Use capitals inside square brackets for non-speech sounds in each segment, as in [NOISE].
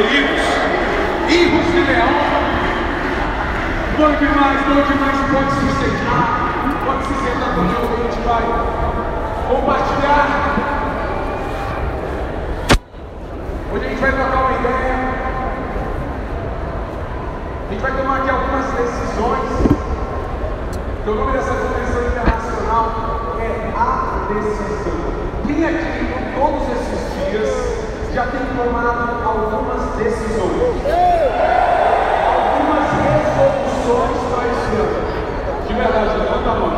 Queridos, hijos de leão. Bom demais, bom demais, pode se sentar, pode se sentar comigo, a gente vai compartilhar. Hoje a gente vai trocar uma ideia. A gente vai tomar aqui algumas decisões. Então, o nome dessa convenção internacional é a decisão. Quem aqui, em todos esses dias, já tem tomado algumas decisões? Algumas resoluções para esse ano? De verdade, levanta a mão.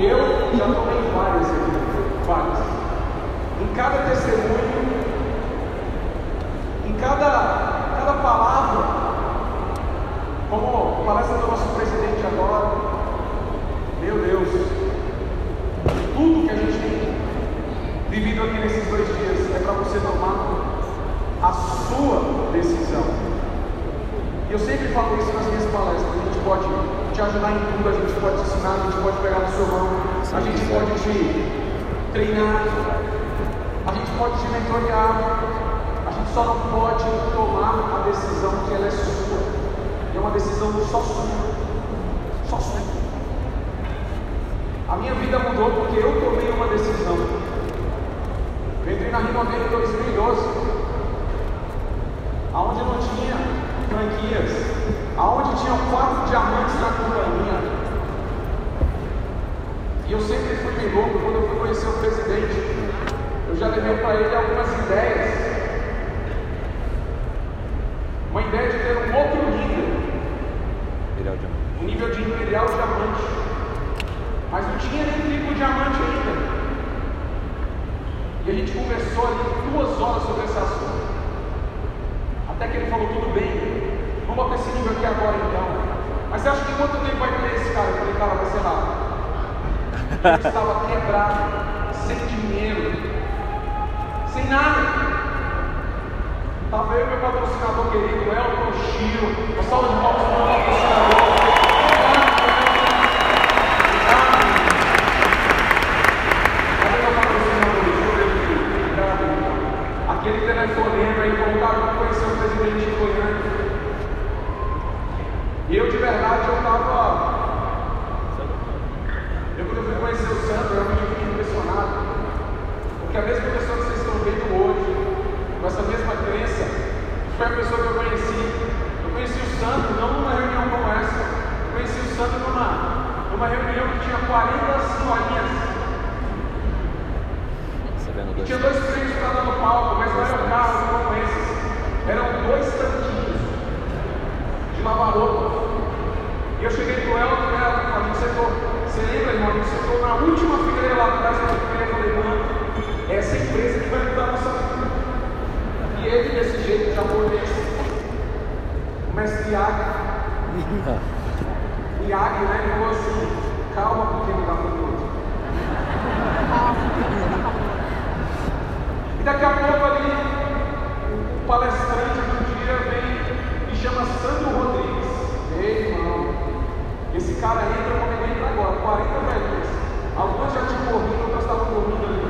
Eu já tomei várias aqui, várias. Em cada testemunho, em cada palavra, como palestra do nosso presidente agora, meu Deus, tudo que a gente tem vivido aqui nesses dois dias é para você tomar a sua decisão. E eu sempre falo isso nas minhas palestras, a gente pode te ajudar em tudo, a gente pode te ensinar, a gente pode pegar na sua mão, a gente pode te treinar, a gente pode te mentorear, a gente só não pode tomar a decisão que ela é sua. É uma decisão só sua. Só sua. A minha vida mudou porque eu tomei uma decisão. Eu entrei na Rima em 2012, aonde não tinha franquias, aonde tinha quatro diamantes na companhia. E eu sempre fui meio louco quando eu fui conhecer o presidente. Eu já levei para ele algumas ideias. Uma ideia de ter um outro nível. Um nível de imperial diamante. Mas não tinha nem triplo diamante. E a gente conversou ali duas horas sobre esse assunto. Até que ele falou, tudo bem, vamos botar esse nível aqui agora então. Mas você acha que quanto tempo vai ter esse cara? Eu falei, cara, vai ser lá. Ele estava quebrado, sem dinheiro, sem nada. Estava eu e meu patrocinador querido, Elton Chiro. Uma salva de palmas para o patrocinador. Cadê meu patrocinador? Deixa eu ver aqui. Obrigado, irmão. Aquele telefonema aí, voltaram para conhecer o presidente de Goiânia. E eu, de verdade, eu estava. Eu, quando eu fui conhecer o Sandro, eu fiquei impressionado. Porque a mesma pessoa que vocês estão vendo hoje, com essa mesma crença, foi a pessoa que eu conheci. Eu conheci o Sandro não numa reunião como essa. Eu conheci o Sandro numa, numa reunião que tinha 40 senhorinhas. E tinha dois prêmios para dar no palco, mas não eram carros como esses. Eram dois tanquinhos de lavar roupa. E eu cheguei pro Elton, né, a gente sentou. Você lembra, irmão? A gente sentou na última fileira lá atrás da fileira. Eu falei, mano, é essa empresa que vai mudar a nossa vida. E ele, desse jeito, japonês, o mestre o Yagi, [LAUGHS] né, ele falou assim: calma, pequeno gafanhoto. [LAUGHS] E daqui a pouco ali, palestrante do dia vem e chama Sandro Rodrigues. Ei, irmão, esse cara entra como ele entra agora, 40 velhos. Alguns já tinham morrido, outros estavam dormindo ali.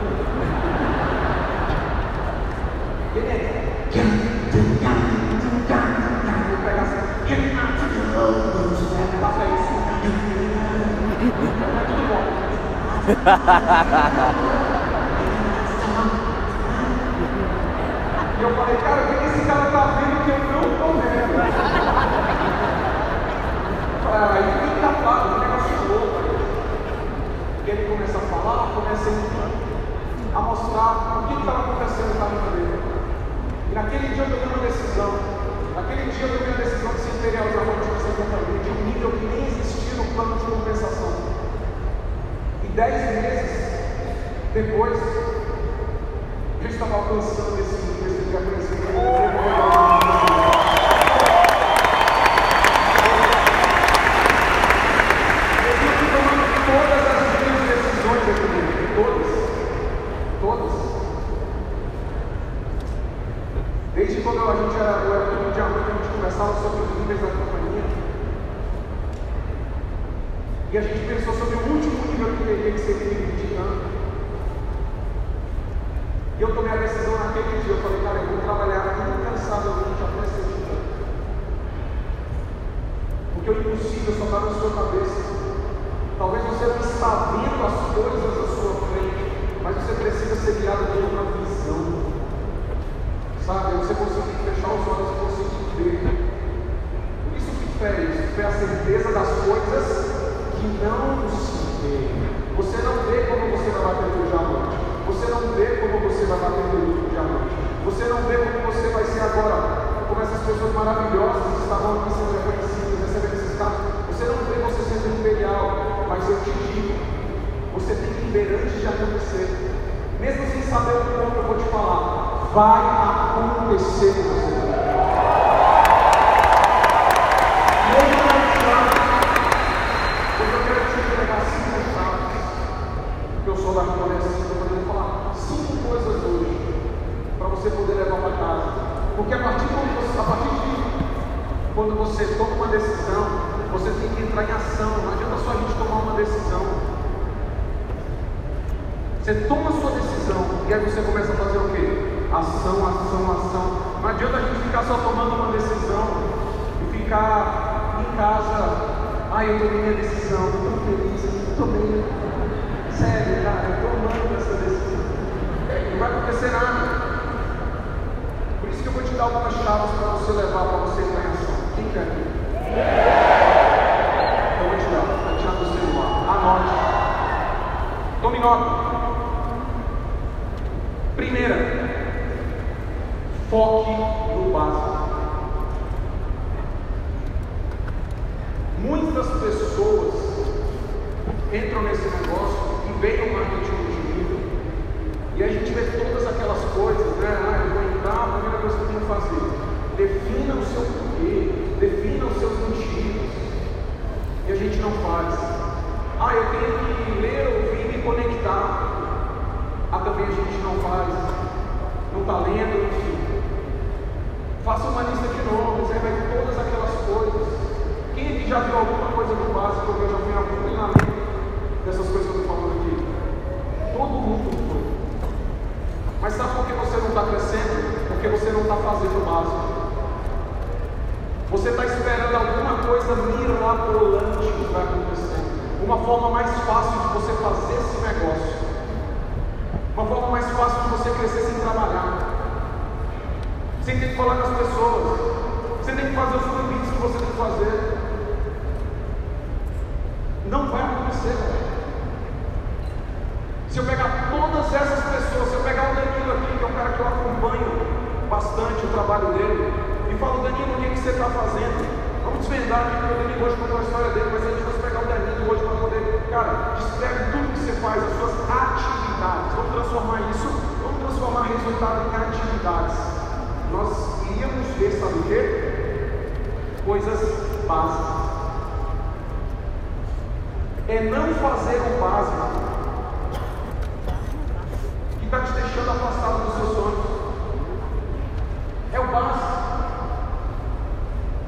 Ele é. Vou pegar assim. Faça isso. É tudo bom. E eu falei, cara, o que esse cara tá vendo que eu não tô vendo? Falei, ah, ele tem tapado, um negócio louco. Ele começa a falar, começa a mostrar o que estava acontecendo na vida dele. E naquele dia eu tomei uma decisão. Naquele dia eu tomei a decisão de ser imperial diamante nessa companhia, de um nível que nem existia no plano de compensação. E dez meses depois, eu estava alcançando esse nível, todas, todas. Desde quando a gente era, eu era diamante, a gente conversava sobre os níveis da companhia. E a gente pensou sobre o último nível que teria que ser nível de titã. E eu tomei a decisão naquele dia, eu falei, cara, eu vou trabalhar incansavelmente até ser Porque o impossível só está na sua cabeça. Talvez você não está vendo as coisas à sua frente, mas você precisa ser guiado por uma visão. Sabe? Você conseguir fechar os olhos e conseguir ver. Por isso que fé é isso? Fé é a certeza das coisas que não se vê. Você não vê como você vai bater o diamante. Você não vê como você vai bater o diamante. Você não vê como você vai ser agora. Como essas pessoas maravilhosas que estavam aqui sendo reconhecidas, recebendo esses carros. Você não vê você sendo imperial, mas eu te digo, você tem que ver antes de acontecer. Mesmo sem saber o como eu vou te falar, vai acontecer com você. eu sou da minha assim, eu poderia falar cinco coisas hoje para você poder levar para casa. Porque a partir, você, a partir de quando você toma uma decisão, você tem que entrar em ação. Não adianta só a gente tomar uma decisão. Você toma a sua decisão e aí você começa a fazer o quê? Ação, ação, ação. Não adianta a gente ficar só tomando uma decisão e ficar em casa. Ah, eu tomei minha decisão, estou feliz, estou bem. Sério, cara, eu estou amando essa decisão. Não vai acontecer nada. Por isso que eu vou te dar algumas chaves para você levar, para você em ação. Quem quer? Eu vou te dar, vou tirar do celular. Anote. Tome nota. Primeira, foque no básico. Muitas pessoas entram nesse negócio veio o marketing multinível. E a gente vê todas aquelas coisas, né? Ah, eu vou entrar, a primeira coisa que eu tenho que fazer. Defina o seu porquê, defina os seus motivos. E a gente não faz. Ah, eu tenho que ler, ouvir, me conectar. Ah, também a gente não faz. Não está lendo, enfim. Faça uma lista de nomes, aí vai todas aquelas coisas. Quem aqui já viu alguma coisa do básico? Eu já fui a algum treinamento dessas coisas que eu estou falando aqui. Todo mundo foi. Mas sabe por que você não está crescendo? Porque você não está fazendo o básico. Você está esperando alguma coisa mirabolante que vai acontecer. Uma forma mais fácil de você fazer esse negócio. Uma forma mais fácil de você crescer sem trabalhar. Sem ter que falar com as pessoas. Você tem que fazer os convites que você tem que fazer. Não vai acontecer, velho. Se eu pegar todas essas pessoas, se eu pegar o Danilo aqui, que é um cara que eu acompanho bastante o trabalho dele, e falo, Danilo, o que, que você está fazendo? Vamos desvendar aqui, porque o Danilo hoje contou a história dele, mas a gente vai pegar o Danilo hoje para poder, cara, descreve tudo que você faz, as suas atividades. Vamos transformar isso, vamos transformar resultado em atividades. Nós iríamos ver, sabe o quê? Coisas básicas. É não fazer o básico está te deixando afastado dos seus sonhos. É o básico.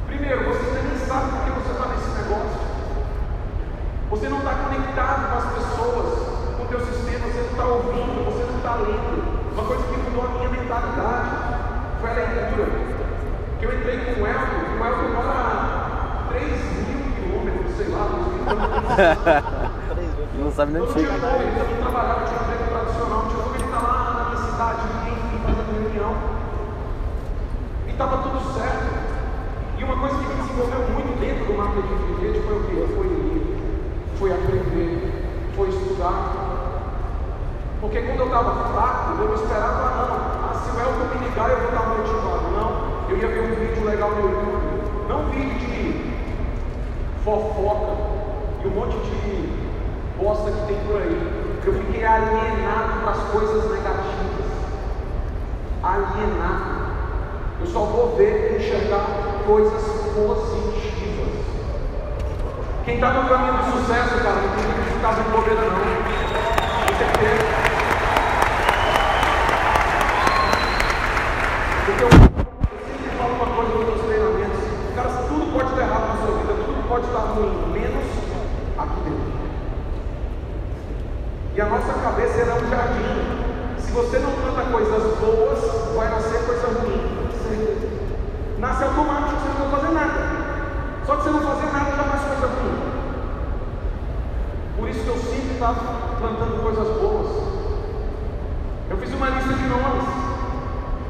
Primeiro, você nem sabe por que você está nesse negócio. Você não está conectado com as pessoas, com o teu sistema, você não está ouvindo, você não está lendo. Uma coisa que mudou a minha mentalidade foi a leitura. Que eu entrei com o Elton, o Elton mora a 3 mil quilômetros, sei lá, não [LAUGHS] sabe nem onde chega. Eu trabalhava, tinha um emprego tradicional, tinha cidade, enfim, fazendo reunião. E estava tudo certo. E uma coisa que me desenvolveu do marketing de rede foi o quê? Foi ler, foi aprender, foi estudar. Porque quando eu estava fraco, eu não esperava, não. Ah, se o Elton me ligar, eu vou estar motivado. Não, eu ia ver um vídeo legal no YouTube. Não vídeo de fofoca e um monte de bosta que tem por aí. Eu fiquei alienado para as coisas negativas alienado. Eu só vou ver e enxergar coisas positivas. Quem está no caminho do sucesso, cara, não tem que ficar de bobeira, não. Com certeza. Porque eu sempre falo uma coisa nos meus treinamentos. Cara, tudo pode estar errado na sua vida, tudo pode estar ruim, menos aqui dentro. E a nossa cabeça é um jardim. Se você não planta coisa boas, vai nascer coisa ruim. Certeza. Nasce automático, você não vai fazer nada. Só que você não fazer nada já faz coisa ruim. Por isso que eu sempre estava plantando coisas boas. Eu fiz uma lista de nomes.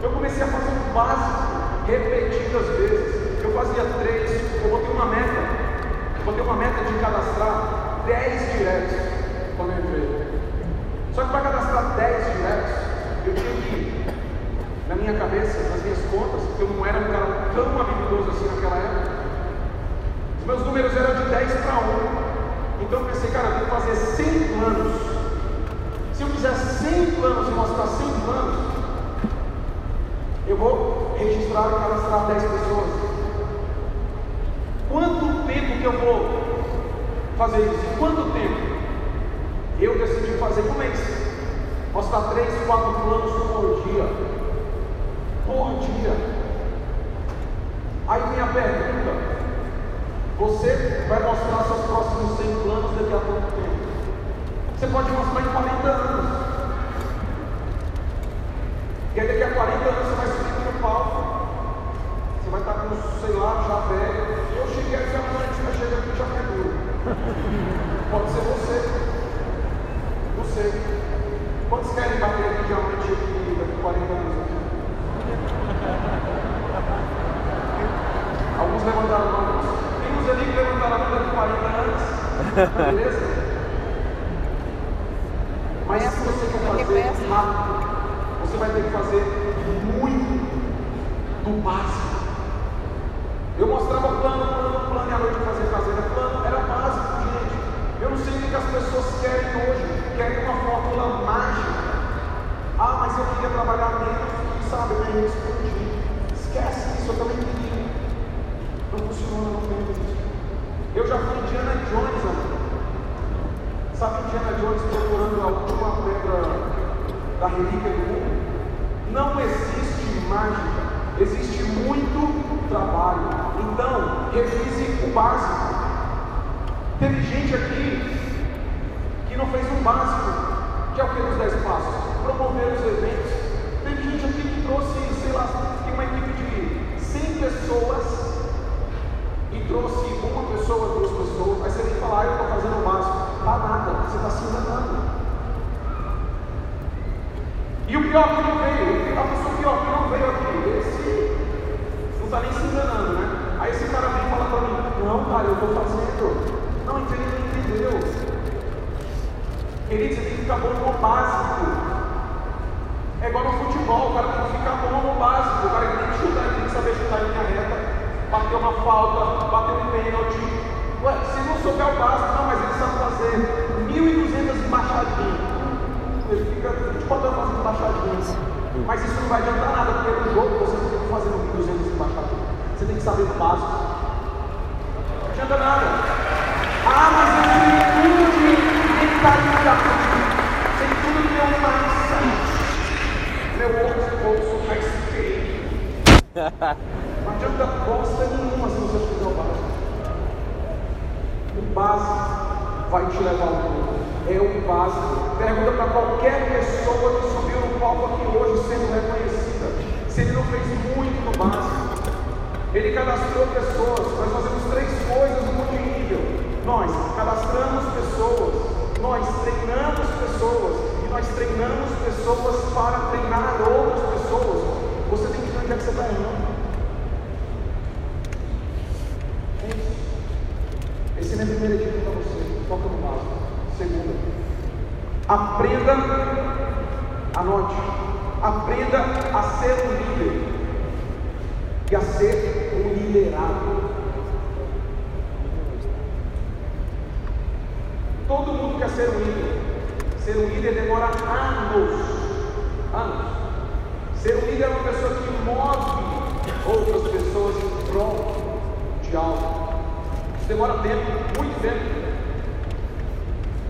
Eu comecei a fazer o básico, repetidas vezes. Eu fazia três, eu botei uma meta. Eu botei uma meta de cadastrar dez diretos quando eu entrei. Só que para cadastrar 10 diretos, eu tinha que, na minha cabeça, nas minhas contas, porque eu não era um cara tão habilidoso assim naquela época, os meus números eram de 10 para 1. Então eu pensei, cara, eu tenho que fazer 100 planos. Se eu fizer 100 planos e mostrar 100 planos, eu vou registrar e cadastrar 10 pessoas. Quanto tempo que eu vou fazer isso? Quanto tempo? Eu decidi fazer um mês. Mostrar três, quatro planos por dia. Por dia. Aí minha pergunta: Você vai mostrar seus próximos 100 planos daqui a pouco tempo? Você pode mostrar em 40 anos. E aí daqui a 40 anos você vai subir no palco. Você vai estar com, sei lá, já velho. Eu cheguei aqui amanhã, você vai chegar aqui já é duro. Pode ser você. Sei. Quantos querem bater aqui diamante aqui daqui a 40 anos aqui? Alguns levantaram a mão. Tem uns ali que levantaram a mão daqui a 40 anos. Beleza? Mas se você quer fazer rápido, você vai ter que fazer do básico. Eu mostrava plano, plano, plano, e à noite fazenda. Plano era básico, gente. Eu não sei o que as pessoas querem hoje querem uma fórmula mágica. Ah, mas eu queria trabalhar menos sabe, eu explodir. Esquece isso, eu também queria. Não funciona, não tem isso. Eu já fui Indiana Jones, amigo. Sabe Indiana Jones procurando a última pedra da relíquia do mundo? Não existe mágica, existe muito trabalho. Então, revise o básico. Teve gente aqui não fez um básico, que é o que nos dá espaço, promover os eventos. Tem gente aqui que trouxe, sei lá, tem uma equipe de 100 pessoas e trouxe uma pessoa, duas pessoas. Aí você vem falar, ah, eu estou fazendo o básico. Tá nada, você está se enganando. E o pior que não veio, a pessoa pior que não veio aqui, esse não está nem se enganando, né? Aí esse cara vem e fala para mim, não, cara, eu estou fazendo. Não, ele não entendeu. Tem que ficar bom no básico. É igual no futebol, o cara tem que ficar bom no básico. O cara tem que chutar, ele tem que saber chutar em linha reta, bater uma falta, bater um pênalti. Ué, se não souber o básico, não, mas ele sabe fazer 1.200 embaixadinhas. Ele fica 24 horas fazendo embaixadinhas. Mas isso não vai adiantar nada, porque no jogo você não tem que fazer 1.200 embaixadinhas. Você tem que saber o básico. Adianta nada. Ah, mas eu tenho tudo de mentalidade. Tem tudo no meu mindset. Meu outro bolso vai feio. Não adianta bosta nenhuma se você fizer o básico. O básico vai te levar ao mundo. É o básico. Pergunta para qualquer pessoa que subiu no palco aqui hoje sendo reconhecida. Se ele não fez muito no básico. Ele cadastrou pessoas. Nós fazemos três coisas no multinível. Nós cadastramos pessoas nós treinamos pessoas e nós treinamos pessoas para treinar outras pessoas. Você tem que ver onde é que você está errando. Essa é a minha primeira dica para você. Foca no básico. Segunda, aprenda, anote, aprenda a ser um líder e a ser um liderado. Todo mundo quer ser um líder. Ser um líder demora anos. Anos. Ser um líder é uma pessoa que move outras pessoas em Isso demora tempo, muito tempo.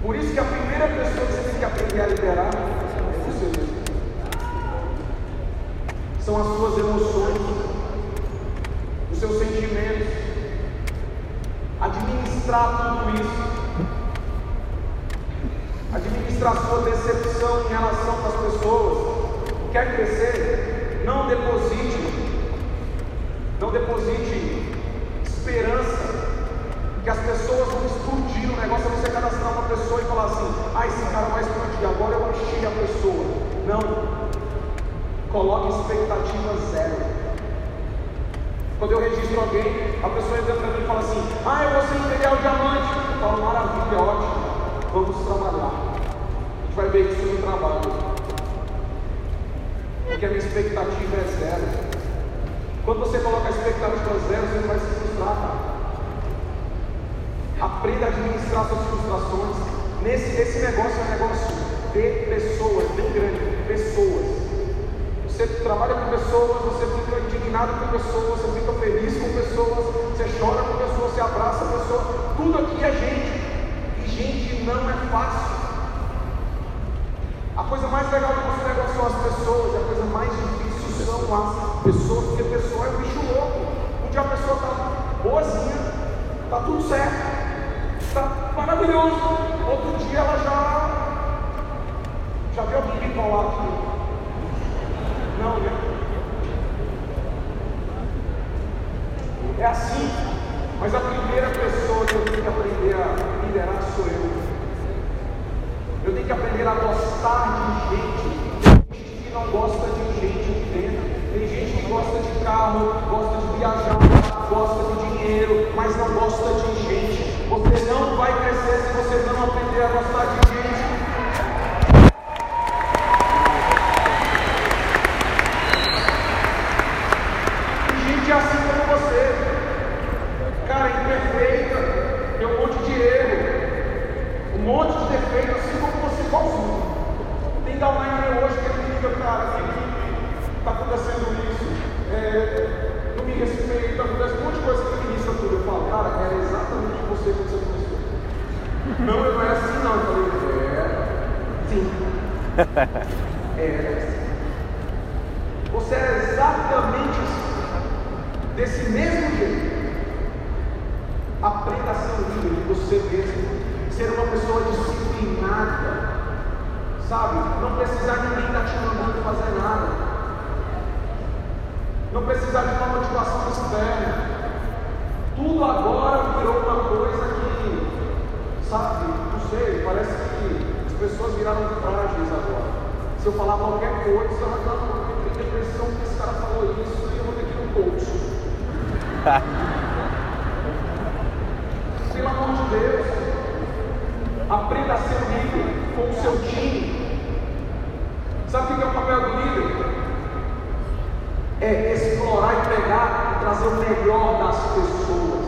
Por isso que a primeira pessoa que você tem que aprender a liderar é você mesmo. São as suas emoções, os seus sentimentos. Administrar tudo isso administrar sua decepção em relação às pessoas, Quer crescer? Não deposite, não deposite que as pessoas vão explodir. O negócio é você cadastrar uma pessoa e falar assim: ah, esse cara vai explodir, agora eu achei a pessoa. Não. Coloque expectativa zero. Quando eu registro alguém, a pessoa entra para mim e fala assim: Ah, eu vou ser imperial diamante. Eu falo: Maravilha, ótimo. Vamos trabalhar. A gente vai ver isso no trabalho. Porque a minha expectativa é zero. Quando você coloca a expectativa zero, você não vai se frustrar, cara. Aprenda a administrar suas frustrações. Nesse, esse negócio é um negócio de pessoas, bem grande, pessoas. Você trabalha com pessoas, você fica indignado com pessoas, você fica feliz com pessoas, você chora com pessoas, você abraça pessoas. Tudo aqui é gente. E gente não é fácil. A coisa mais legal do nosso negócio são as pessoas, a coisa mais difícil são as pessoas, porque a pessoa é um bicho louco. Um dia a pessoa está boazinha, está tudo certo maravilhoso. Outro dia ela já. Já viu alguém falar aqui? Não, né? É assim. Mas a primeira pessoa que eu tenho que aprender a liderar sou eu. Eu tenho que aprender a gostar de gente. Tem gente que não gosta de gente dentro. Tem gente que gosta de carro, gosta de viajar, gosta de dinheiro, mas não gosta de gente. Você não vai crescer se você não aprender a gostar de gente. E gente é assim como você. Cara, imperfeita, tem um monte de erro, um monte de defeito, assim como você igualzinho. Tem da online hoje que ele fica, cara, que está acontecendo isso. É, não me respeita, acontece um monte de coisa que me ministra tudo. Eu falo, cara, era exatamente você quando você começou. Não, não é assim não. Eu falei, é, sim. [LAUGHS] É assim. Você é exatamente assim. Desse mesmo jeito. Aprenda a ser um líder de você mesmo. Ser uma pessoa disciplinada. Sabe? Não precisar de ninguém estar tá te mandando fazer nada. Não precisar de uma motivação externa. Tudo agora virou uma coisa que, sabe, não sei, parece que as pessoas viraram frágeis agora. Se eu falar qualquer coisa, ela está com depressão que esse cara falou isso e eu vou ter que ir no coach. Pelo amor de Deus, aprenda a ser líder com o seu time. Sabe o que é o papel do líder? É explorar e pegar e trazer o melhor das pessoas.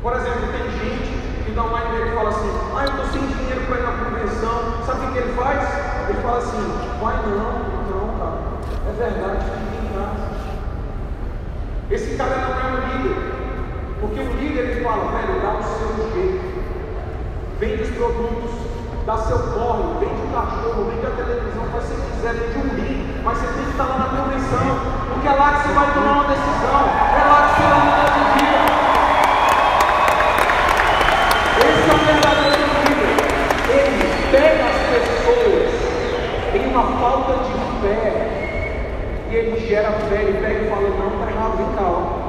Por exemplo, tem gente que dá uma ideia e fala assim: Ah, eu estou sem dinheiro para ir na convenção. Sabe o que ele faz? Ele fala assim: Vai não, não, cara. É verdade, fica em casa. Esse cara não é um líder. Porque o líder ele fala: Velho, dá o seu jeito. Vende os produtos, dá seu corre, vende o cachorro, vende a televisão, faz que você quiser, vende um livro, mas você tem que estar lá na convenção, porque é lá que você vai tomar uma decisão, é lá que você vai mudar de vida. Esse é o verdadeiro líder. Ele pega as pessoas em uma falta de fé e ele gera fé, ele pega e fala, não, está errado, cá. Ó.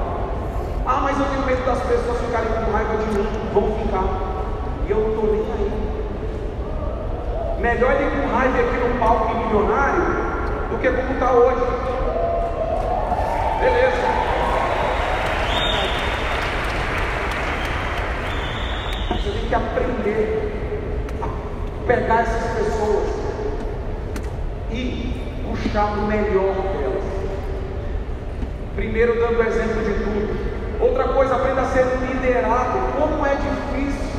Ah, mas eu tenho medo das pessoas ficarem com raiva de mim, vão ficar. E eu não estou nem aí. Melhor ele com raiva aqui no palco milionário do que como está hoje. Beleza. Você tem que aprender a pegar essas pessoas e buscar o melhor delas. Primeiro dando exemplo de tudo. Outra coisa, aprenda a ser liderado. Como é difícil.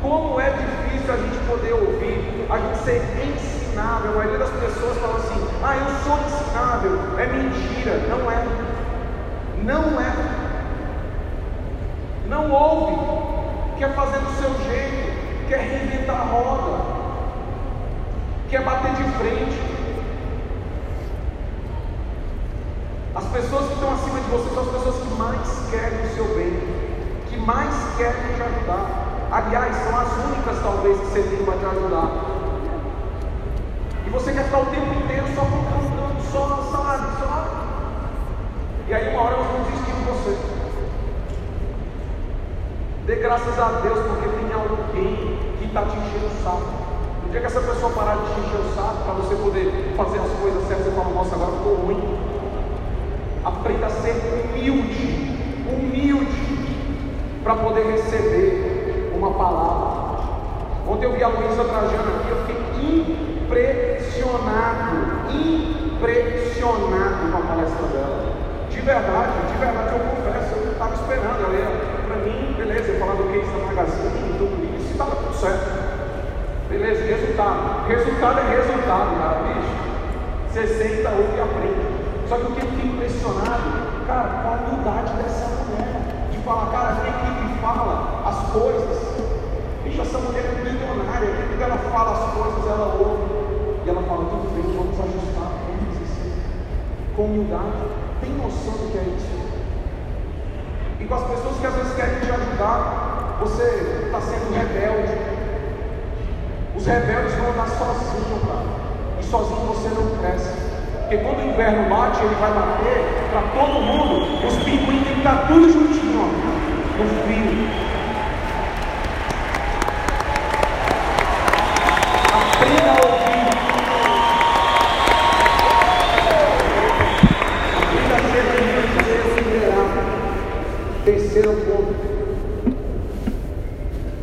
Como é difícil a gente poder ouvir, a gente ser ensinável. A maioria das pessoas fala assim: ah, eu sou ensinável. É mentira. Não é. Não é. Não ouve. Quer fazer do seu jeito. Quer reinventar a roda. Quer bater de frente. As pessoas que estão acima de você são as pessoas que mais querem o seu bem, que mais querem te ajudar. Aliás, são as únicas talvez que você para te ajudar. E você quer ficar o tempo inteiro só confrontando, só, sabe, só. E aí uma hora nós vamos desistir de você. Dê graças a Deus porque tem alguém que está te enchendo o saco. No dia que essa pessoa parar de te encher o saco, para você poder fazer as coisas certas, você fala, nossa, agora ficou ruim. Humilde, humilde, para poder receber uma palavra. Ontem eu vi a Luísa Trajano aqui, eu fiquei impressionado, impressionado com a palestra dela. De verdade, de verdade eu confesso, eu estava esperando, ela para mim, beleza, eu falar do case da Magazine, tudo isso, estava tudo certo. Beleza, resultado. Resultado é resultado, cara, bicho. Você senta, ouve e aprende. Só que o que eu fico impressionado, cara, com a humildade dessa mulher, de falar, cara, vem aqui e fala as coisas. Bicho, essa mulher é milionária, quando ela fala as coisas, ela ouve. E ela fala, tudo bem, vamos ajustar, vamos assim. Com humildade, tem noção do que é isso? E com as pessoas que às vezes querem te ajudar, você está sendo rebelde. Os rebeldes vão andar sozinhos, cara. E sozinho você não cresce. Porque quando o inverno bate, ele vai bater para todo mundo. Os pinguins têm que estar tudo juntinho, ó, no frio. Aprenda a ouvir. Aprenda a ser humilde e ser vulnerável. Terceiro ponto.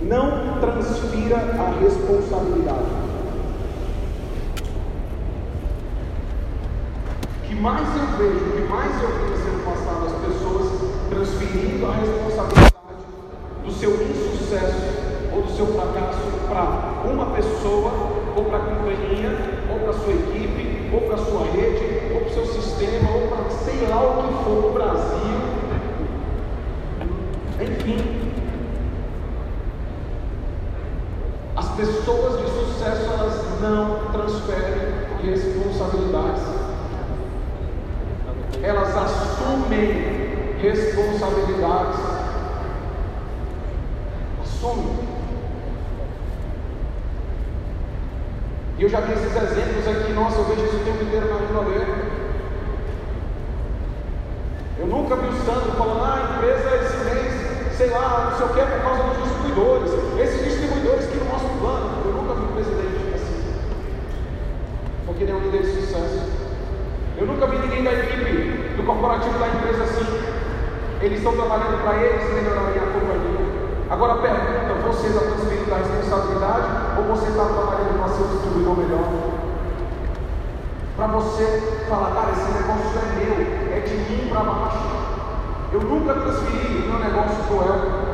Não transfira a responsabilidade. que mais eu vejo, que mais eu vejo sendo passado as pessoas transferindo a responsabilidade do seu insucesso ou do seu fracasso para uma pessoa, ou para a companhia, ou para a sua equipe, ou para a sua rede, ou para o seu sistema, ou para sei lá o que for, o Brasil. Enfim. As pessoas de sucesso elas não transferem responsabilidades elas assumem responsabilidades. Assumem. E eu já vi esses exemplos aqui, nossa, eu vejo isso o tempo inteiro na minha ler. Eu nunca vi o Sandro falando, ah, a empresa esse mês, sei lá, não sei o que, é por causa dos distribuidores. Esses distribuidores que não mostram plano. Eu nunca vi um presidente assim. Porque ele é um líder de sucesso. Eu nunca vi ninguém da equipe do corporativo da empresa assim. Eles estão trabalhando para eles melhorarem a companhia. Agora pergunta, você está transferindo a responsabilidade ou você está trabalhando para ser um distribuidor melhor? Para você falar, cara, esse negócio é meu, é de mim para baixo. Eu nunca transferi meu negócio para o.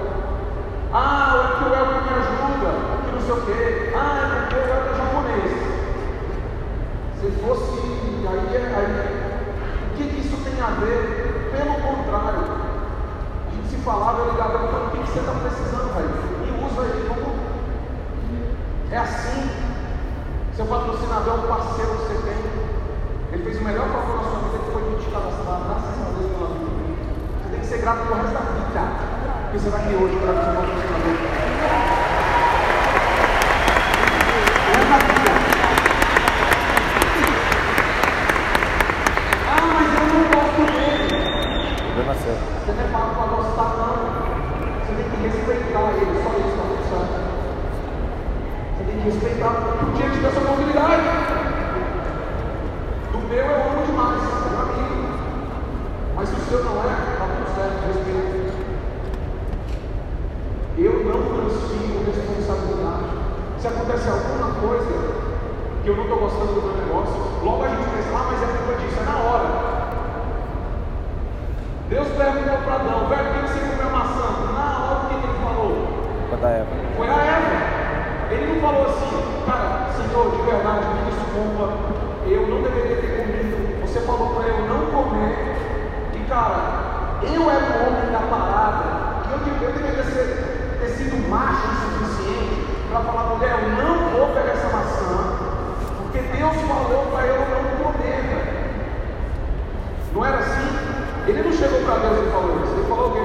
Ah, o que o Elton me ajuda, que não sei o quê. Ah, é porque o Elton é japonês. Se fosse aí, aí o a ver? Pelo contrário, a gente se falava, eu ligava, então, o que, você está precisando, velho? E usa aí, como é assim. Seu patrocinador é um parceiro que você tem. Ele fez o melhor favor na sua vida que foi te cadastrar, graças a Deus pela vida. Você tem que ser grato pelo resto da vida. Porque você vai aqui hoje para o seu patrocinador. Você não é pago para gostar, não. Você tem que respeitar ele, só isso, tá certo? Você tem que respeitar, porque ele te deu essa oportunidade. Do meu eu amo demais, é meu amigo. Mas se o seu não é, está tudo certo, respeito. Eu não transfiro responsabilidade. Se acontece alguma coisa que eu não estou gostando do meu negócio, logo a gente pensa, ah, mas é culpa disso, é na hora. Deus perguntou para Adão, velho, por que você comeu maçã? Na hora o que ele falou? Foi da Eva. Foi a Eva. Ele não falou assim, cara, Senhor, de verdade, me desculpa, eu não deveria ter comido. Você falou para eu não comer. E cara, eu era o homem da parada. E eu, eu deveria ser, ter sido macho o suficiente para falar, mulher, eu não vou pegar essa maçã. Porque Deus falou para eu não comer. Não era assim? Ele não chegou para Deus e falou isso. Ele falou o quê?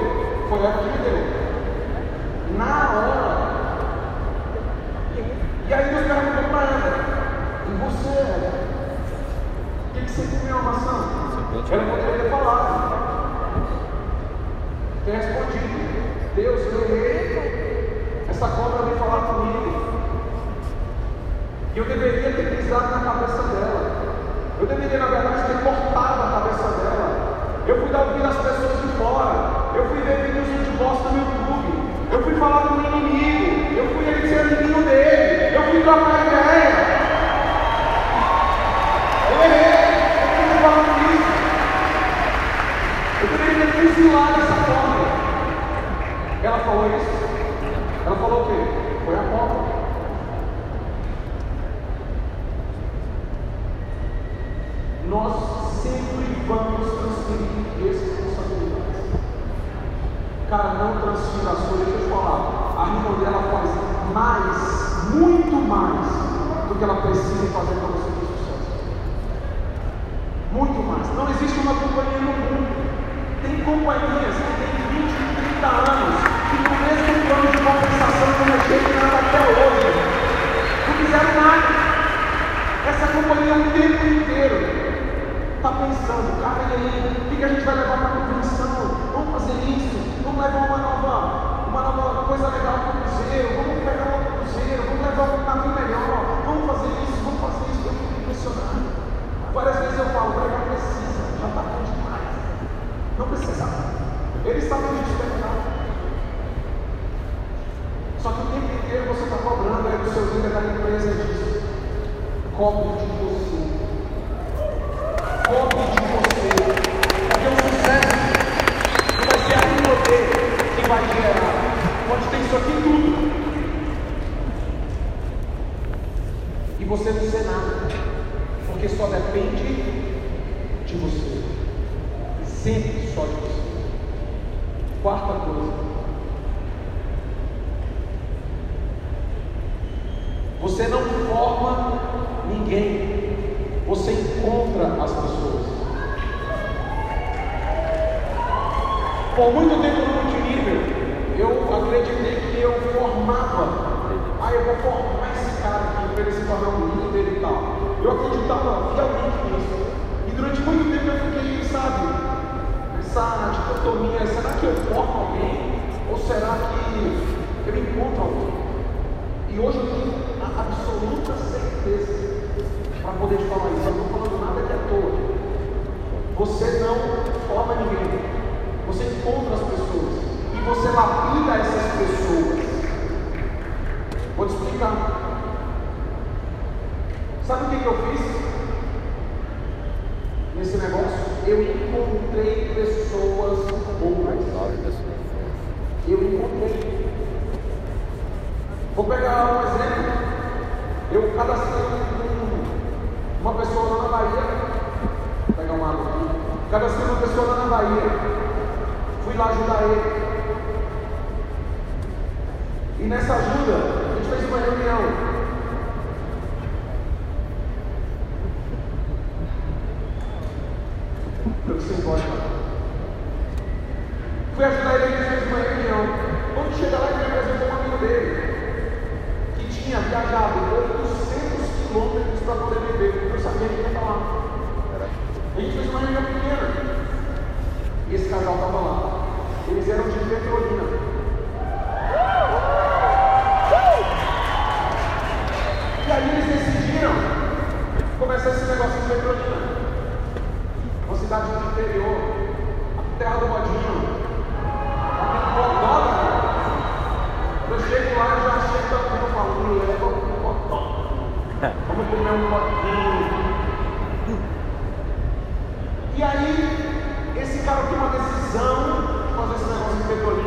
Foi ela que me deu. Na hora. E aí Deus perguntou para ela: E você? Maçã? Eu não poderia ter falado. Tem respondido. Deus, eu errei. Essa cobra veio falar comigo. E eu deveria ter pisado na cabeça dela. Eu deveria, na verdade, ter cortado a cabeça dela. Eu fui dar ouvir as pessoas de fora. Eu fui ver vídeos de bosta no YouTube. Eu fui falar com o inimigo. Eu fui ele ser inimigo dele. Eu fui trocar ideia. Eu errei. Eu fui falar com isso. Eu deveria ter fuzilado essa cobra. Ela falou isso? Ela falou o quê? Foi a cobra. nós sempre vamos transferir responsabilidades. Cara, não transfira a sua, deixa eu falar. A Rinode ela faz mais, muito mais, do que ela precisa fazer para você ter sucesso. Muito mais. Não existe uma companhia no mundo. Tem companhias que têm 20, 30 anos, que no mesmo plano de compensação não mexeram nada até hoje. Não fizeram nada. Essa companhia o tempo inteiro está pensando, cara, e aí, o que, a gente vai levar para a convenção? Vamos fazer isso, vamos levar uma nova, uma nova coisa legal para o cruzeiro, vamos pegar outro cruzeiro, vamos levar um navio melhor, vamos fazer isso, vamos fazer isso, eu fico impressionado. Várias vezes eu falo, não precisa, já está bom demais. Não precisa. Eles sabem onde despertar. Só que o tempo inteiro você está cobrando aí do seu líder da empresa disso. Cobre de você cobre de você. Porque o sucesso não vai ser a poder que vai gerar. Pode ter isso aqui tudo. E você não ser nada. Porque só depende de você. Sempre só de você. Quarta coisa. Você não forma ninguém você encontra as pessoas. Por muito tempo no multinível, eu acreditei que eu formava. Ah, eu vou formar esse cara aqui para ele se tornar um líder e tal. Eu acreditava fielmente nisso. E durante muito tempo eu fiquei, sabe, essa dicotomia: será que eu formo alguém? Ou será que eu encontro alguém? E hoje eu tenho a absoluta certeza para poder te falar isso. Eu não estou falando nada que é à toa. Você não forma ninguém. Você encontra as pessoas. E você lapida essas pessoas. Vou te explicar. Sabe o que, que eu fiz? Nesse negócio? Eu encontrei pessoas boas. Eu encontrei. Vou pegar um exemplo. Eu cadastrei um uma pessoa lá na Bahia, vou pegar uma água aqui, cadastrei uma pessoa lá na Bahia, fui lá ajudar ele. E nessa ajuda, a gente fez uma reunião. Eu que você pode Fui ajudar ele, a gente fez uma reunião. Quando chega lá, ele me apresentou um amigo dele, que tinha viajado 800 quilômetros para poder viver. Eu sabia que ia falar. A gente fez uma reunião pequena. E esse casal estava lá. Eles eram de Petrolina. E aí eles decidiram começar esse negócio de Petrolina. Uma cidade do interior, a terra do dog. Eu chego lá e já chego leva um hot dog. Vamos comer um pouquinho. E aí, cara tem uma decisão de fazer esse negócio de petrolina.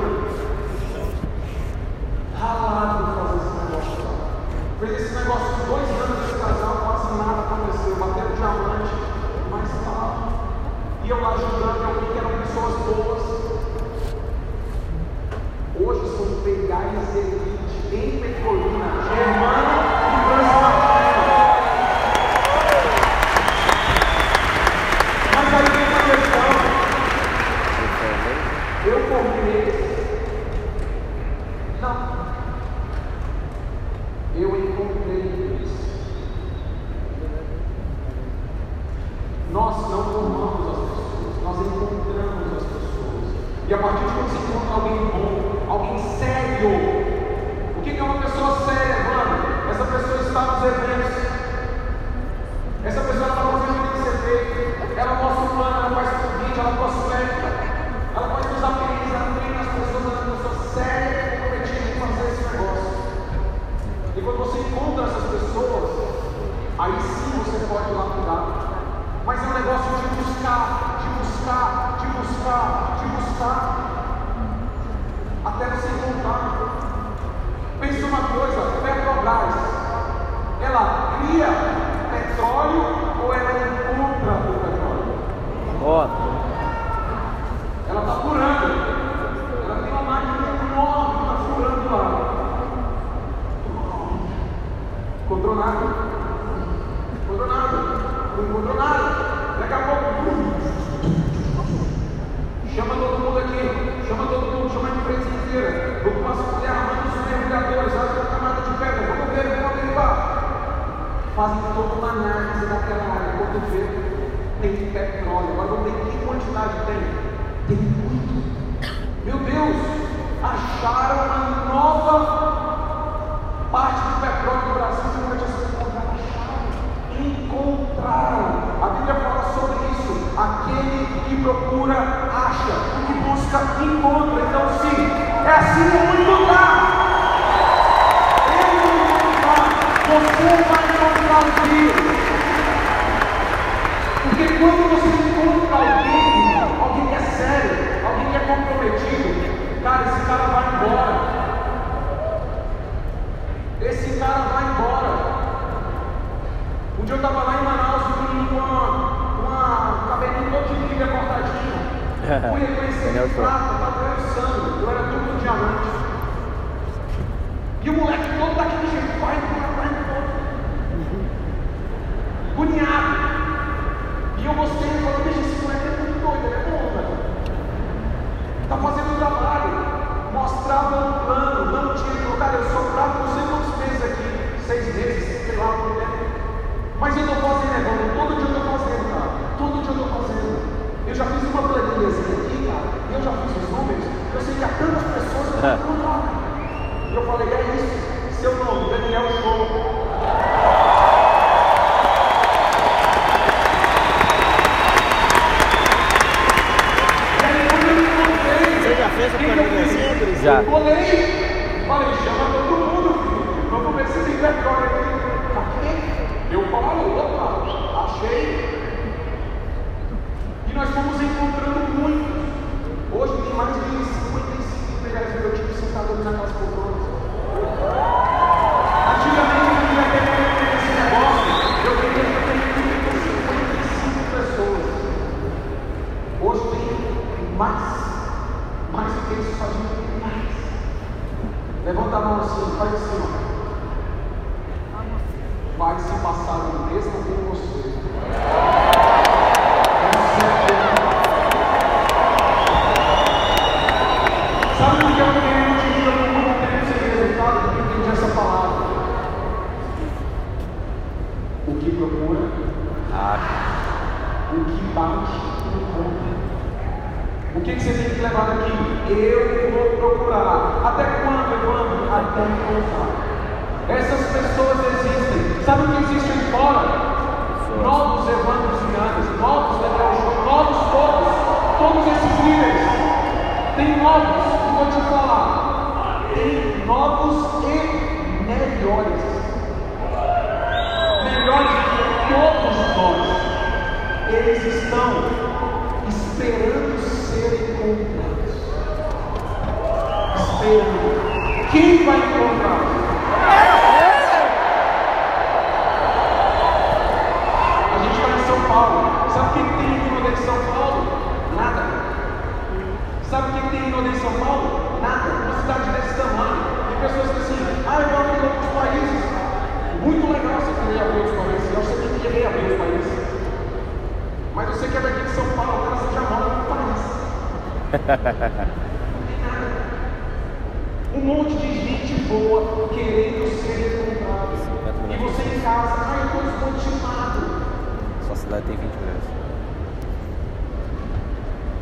fez a planilha? Já. Olha, chama todo mundo. Vamos ver se tem aqui. Eu falo, opa, achei. E nós fomos encontrando muitos. Hoje tem mais de 55 pegadas do meu time sentado na casa poltrona. and focusing on ninguém vai encontrar. A gente está em São Paulo. Sabe o que tem em São Paulo? Nada. Sabe o que tem em São Paulo? Nada. Uma cidade desse tamanho. Tem pessoas que assim, ah, eu vou abrir outros países. Muito legal você querer abrir outros países. Eu sempre queria abrir outros países. Mas você quer é daqui de São Paulo, cara, você já mora no país. [LAUGHS] um monte de gente boa querendo ser encontrado. E você em casa, ai, eu estou esgotimado. Sua cidade tem 20 milhões.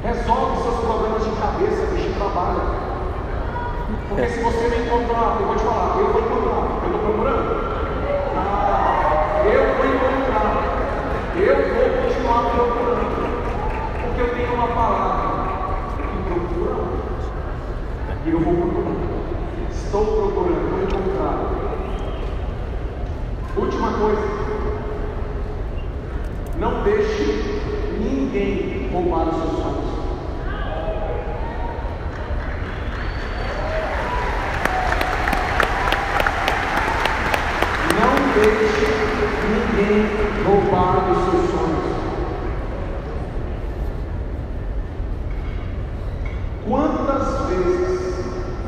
Resolve seus problemas de cabeça, bicho, trabalho Porque é. se você me encontrar, eu vou te falar, eu vou encontrar, eu estou procurando. Ah, eu vou encontrar, eu vou continuar procurando, porque eu tenho uma palavra. Estou procurando, vou encontrar. Última coisa. Não deixe ninguém roubar os seus sonhos. Não deixe ninguém roubar os seus sonhos. Quantas vezes,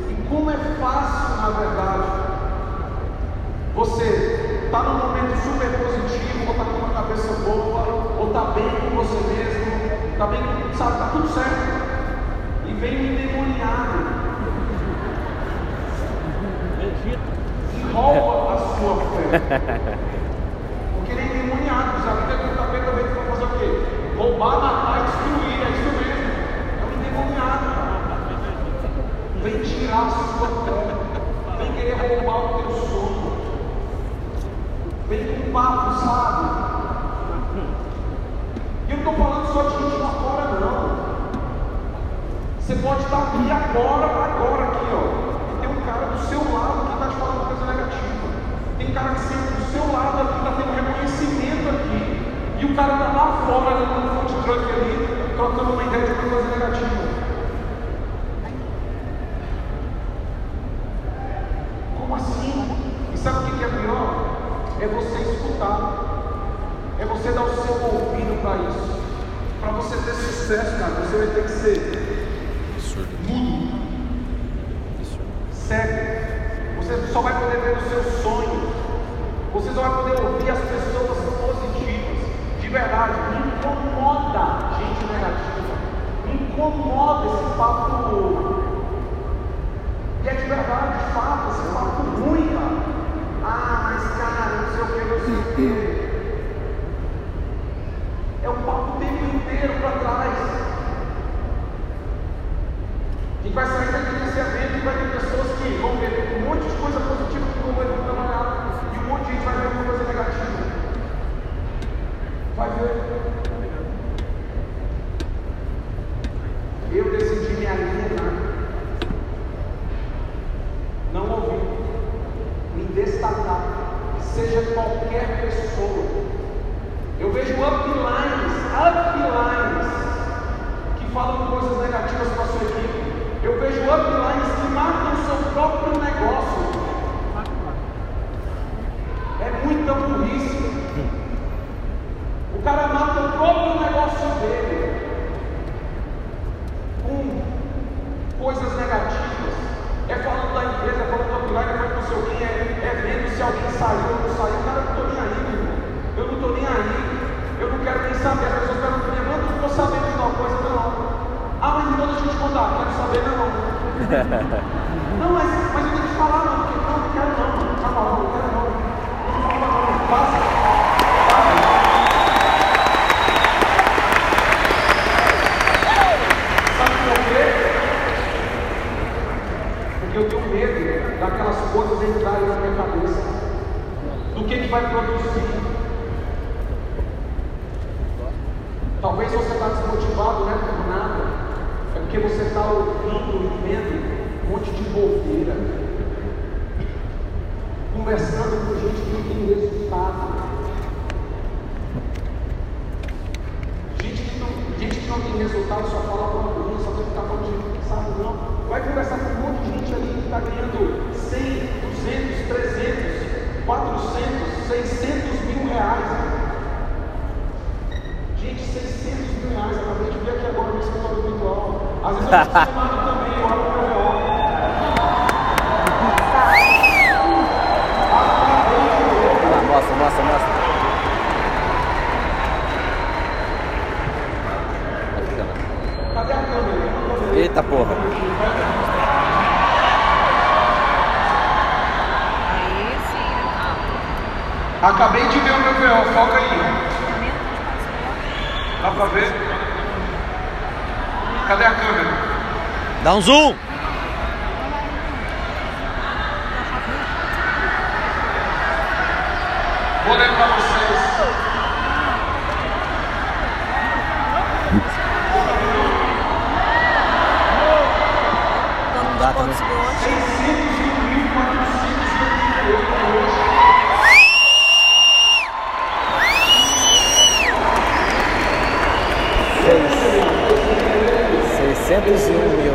e como é fácil na verdade, você está num momento super positivo, ou está com uma cabeça boa, ou está bem com você mesmo, está bem, sabe, está tudo certo. E vem um endemoniado e rouba a sua fé. [LAUGHS] Porque ele é endemoniado, a Bíblia que o tapeta veio para fazer o quê? Roubar, matar destruir, é isso mesmo. É um endemoniado. Vem tirar a sua fé. Vem querer roubar o teu sono. Vem com papo, sabe? E eu não estou falando só de gente lá fora, não. Você pode estar aqui agora, agora aqui, ó. E tem um cara do seu lado que está te falando coisa negativa. Um cara que sempre do seu lado aqui está tendo reconhecimento aqui. E o cara está lá fora, no food truck ali, trocando uma ideia de uma coisa negativa. Não tem resultado só fala para só tem que ficar falando de resultado, não. Vai conversar com um monte de gente ali que está ganhando 100, 200, 300, 400, 600 mil reais. Gente, 600 mil reais. Acabei de ver aqui agora no escritório virtual. Às vezes eu estou [LAUGHS] também, eu abro o meu relógio. Acabei de ver. Olha lá, mostra, mostra, mostra. Aqui, câmera. Cadê a câmera? Tem uma câmera aí. Eita porra. Aí sim, Acabei de ver o meu VO, foca aí. Dá pra ver? Cadê a câmera? Dá um zoom. Vou ler pra vocês. Dando Dá pontos também. pro outro. 601 mil.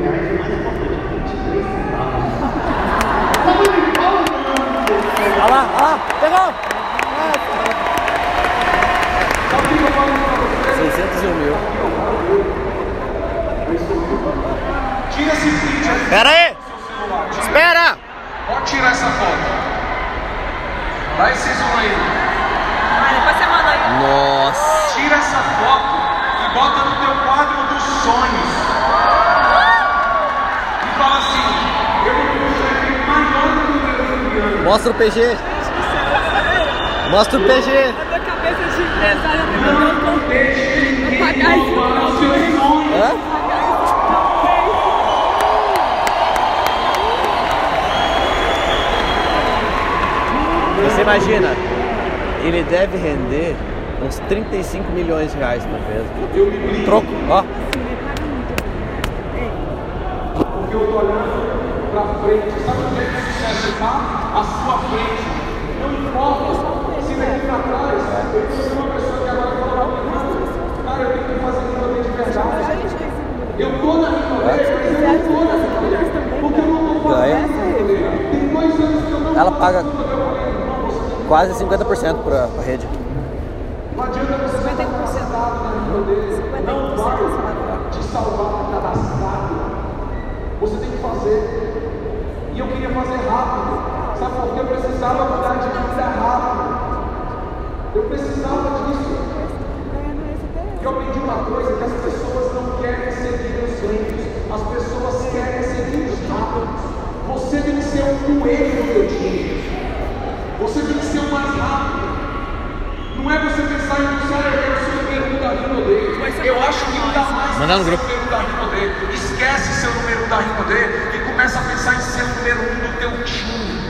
Reais, [LAUGHS] o mais importante, 23 centavos. Salve de palmas, meu Deus! Olha lá, olha lá, pegou! 601 mil. Tira esse print aí Pera aí! do seu celular. Tira. Espera! Pode tirar essa foto. Dá esse zoom aí. Ah, depois você manda aí. Nossa! Tira essa foto e bota no teu quadro dos sonhos. E fala assim, eu vou ter um chefe maior do que o meu Juliano. Mostra o PG! Mostra o PG! A minha cabeça de pagar isso. Hã? Você imagina, ele deve render uns 35 milhões de reais me brinco Troco, ó. porque eu tô olhando pra frente. Sabe é que o sucesso está? À sua frente. Não importa se daqui pra trás eu conheci uma pessoa que agora fala mim, cara, eu tenho que fazer aquilo de verdade. Eu tô na dele, mas eu não tô na dele. Porque eu não tô fazendo a. Tem dois anos que eu não Ela paga a quase 50% pra, pra rede. Não adianta você estar capacitado na língua dele. Não vai te salvar cadastrado. Você tem que fazer. E eu queria fazer rápido. Sabe por quê? Eu precisava mudar de vida rápido. Eu precisava disso. E eu aprendi uma coisa, que as pessoas não querem seguir os lentos. As pessoas querem seguir os rápidos. Você tem que ser um coelho do teu time. Você tem que ser o mais rápido. Não é você pensar em usar eu quero ser o número um da rima dele. Eu acho que não dá mais Manda no grupo. número um da rima dele. Esquece ser o número um da dele e começa a pensar em ser o número um do teu time.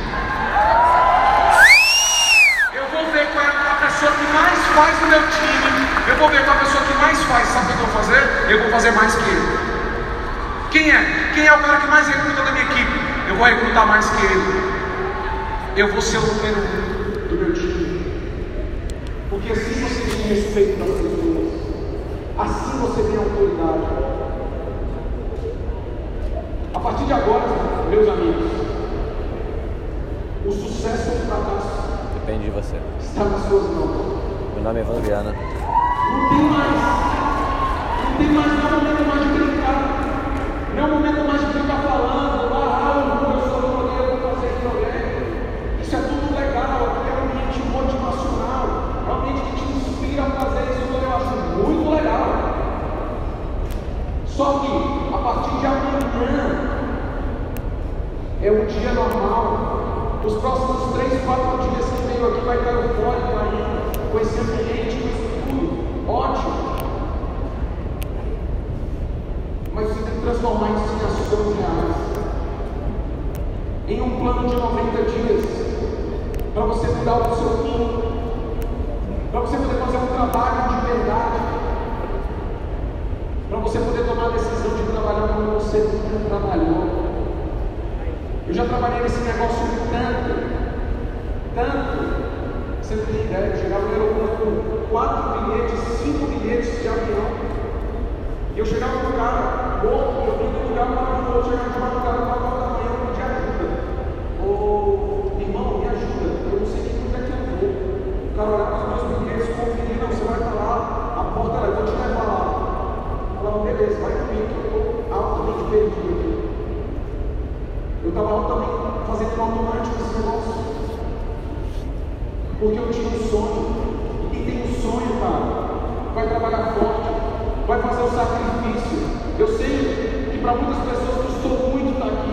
Eu vou ver qual é a pessoa que mais faz no meu time. Eu vou ver qual é a pessoa que mais faz. Sabe o que eu vou fazer? Eu vou fazer mais que ele. Quem é? Quem é o cara que mais recruta da minha equipe? Eu vou recrutar mais que ele. Eu vou ser o número um do meu time. Porque assim você tem respeito das pessoas. Assim você tem autoridade. A partir de agora, meus amigos, o sucesso ou o fracasso Depende de você. está nas suas mãos. Meu nome é Viana. Não tem mais. Não tem mais, não é o momento mais de brincar. Não é o momento mais de ficar falando, ah, eu, eu sou blogueiro, vou fazer aquilo ali. Isso é tudo legal, é um ambiente motivacional, é um ambiente que te inspira a fazer isso tudo, eu acho muito legal. Só que, a partir de amanhã, é um dia normal. Os próximos três, quatro dias que venho aqui vai estar eufórico ainda, com esse ambiente, com isso tudo. Ótimo. Mas você tem que transformar isso em ações reais. Em um plano de 90 dias. Para você mudar o seu plano. Para você poder fazer um trabalho de verdade. Para você poder tomar a decisão de trabalhar como você nunca trabalhou. Eu já trabalhei nesse negócio tanto, tanto. Você não tem ideia, eu chegava no aeroporto com quatro bilhetes, cinco bilhetes de avião. E eu chegava no cara, louco, eu vim um lugar para o outro, chegava de madrugada, quatro horas da manhã, eu pedia ajuda. Ô, irmão, me ajuda, eu não sei nem onde é que eu vou. O cara olhava os meus bilhetes, conferia, não, você vai estar lá, a porta lá, eu vou te levar lá. Eu falava, beleza, vai comigo, Eu estava lá também fazendo um automático esse negócio. Porque eu tinha um sonho. E quem tem um sonho, cara, vai trabalhar forte, vai fazer um sacrifício. Eu sei que para muitas pessoas custou muito estar aqui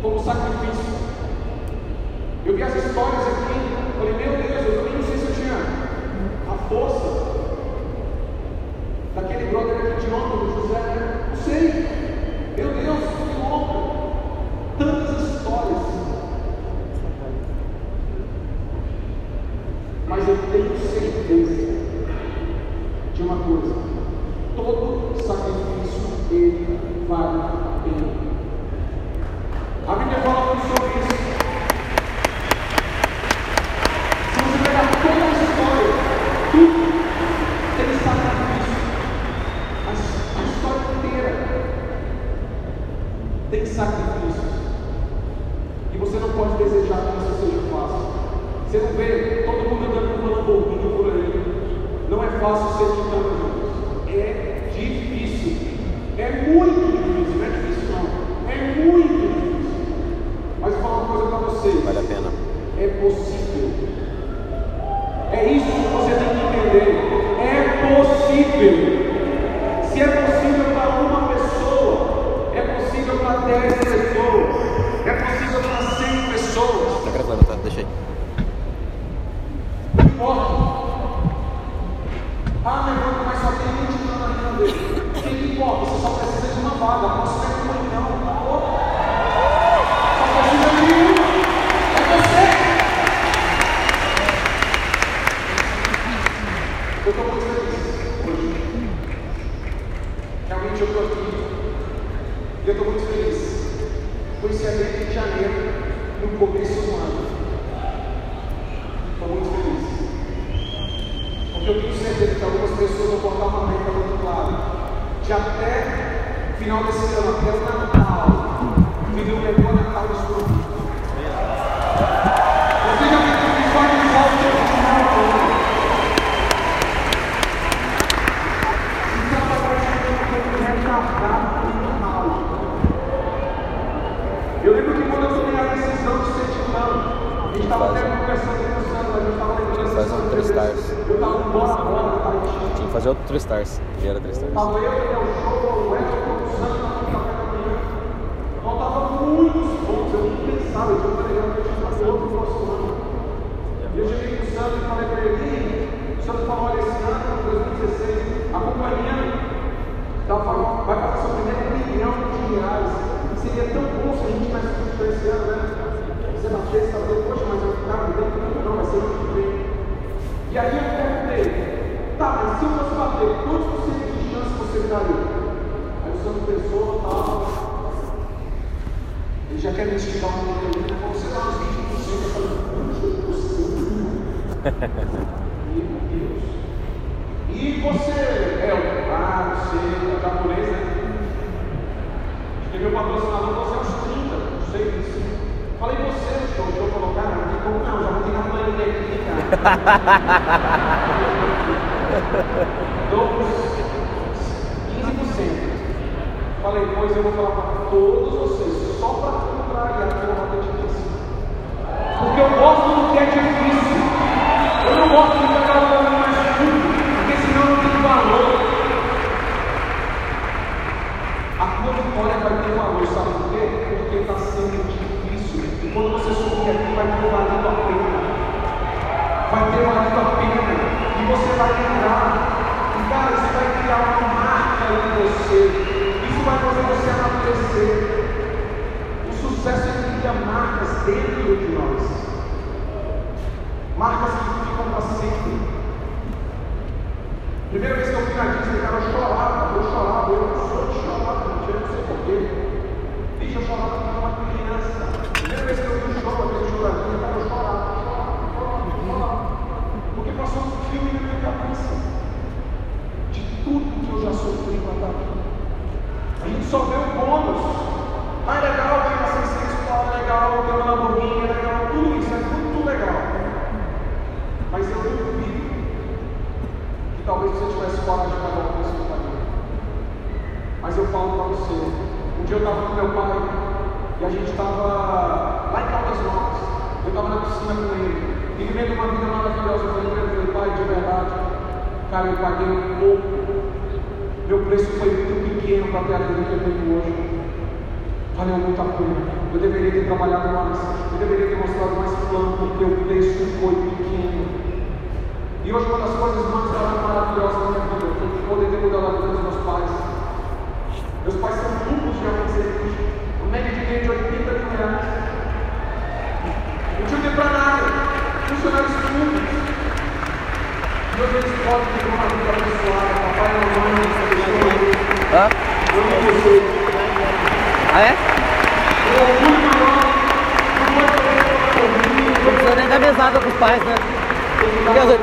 como sacrifício. Eu vi as histórias aqui tem sacrifícios. E você não pode desejar que isso seja fácil. Você não vê todo mundo andando com uma Lamborghini por aí. Não é fácil ser de tanto, É difícil. É muito stars. Tinha que fazer outro 3 stars, que era 3 stars. E eu cheguei com o Santos falei para ele, o falou, olha, esse ano, 2016, a companhia vai passar milhão de reais. Seria tão bom se a gente tivesse feito esse ano, né? E aí eu perguntei, tá, mas se eu fosse bater, quantos por cento de chance você tá daria? Aí o Santo pensou, tal. Ele já quer me instigar um pouco ali, mas você dá uns 20%, eu falo, 20%? Meu Deus. E você, é o ah, você, a japonês, né? Acho meu patrocinador, você é uns 30, não sei disso. Falei, você, o senhor eu cara, não como não, já [LAUGHS] todos 15% Falei, pois eu vou falar para todos vocês, só para contrariar a que eu te difícil Porque eu gosto do que é difícil. Eu não gosto de ficar falando mais fundo, porque senão não tem valor. A tua vitória vai ter valor, sabe por quê? Porque está sendo difícil. E quando você subir aqui, vai ter valor vai ter valido a pena e você vai lembrar. E cara, você vai criar uma marca em você. Isso vai fazer você amadurecer. eu deveria ter trabalhado mais, eu deveria ter mostrado mais plano, porque o texto foi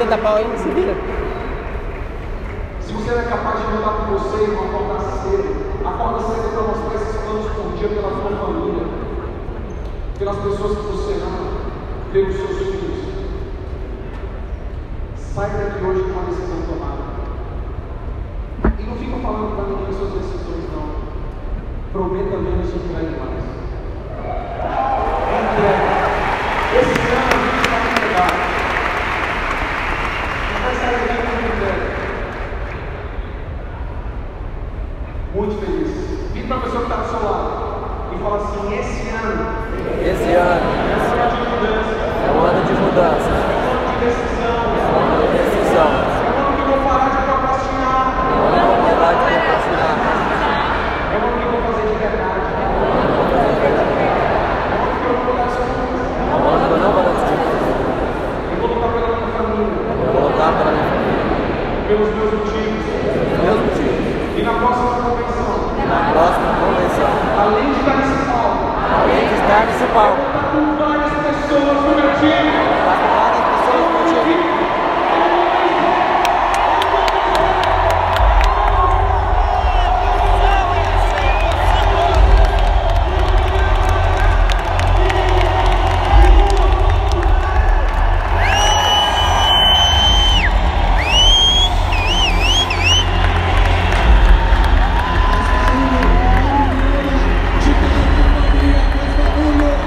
pau aí, se vira. Se você não é capaz de mandar com você, irmão, acordar cedo, acorda cedo para mostrar esses planos por dia pela sua família, pelas pessoas que você ama, pelos seus filhos. Sai daqui hoje com uma decisão tomada. E não fica falando para ninguém suas decisões, não. Prometa menos e entregue mais.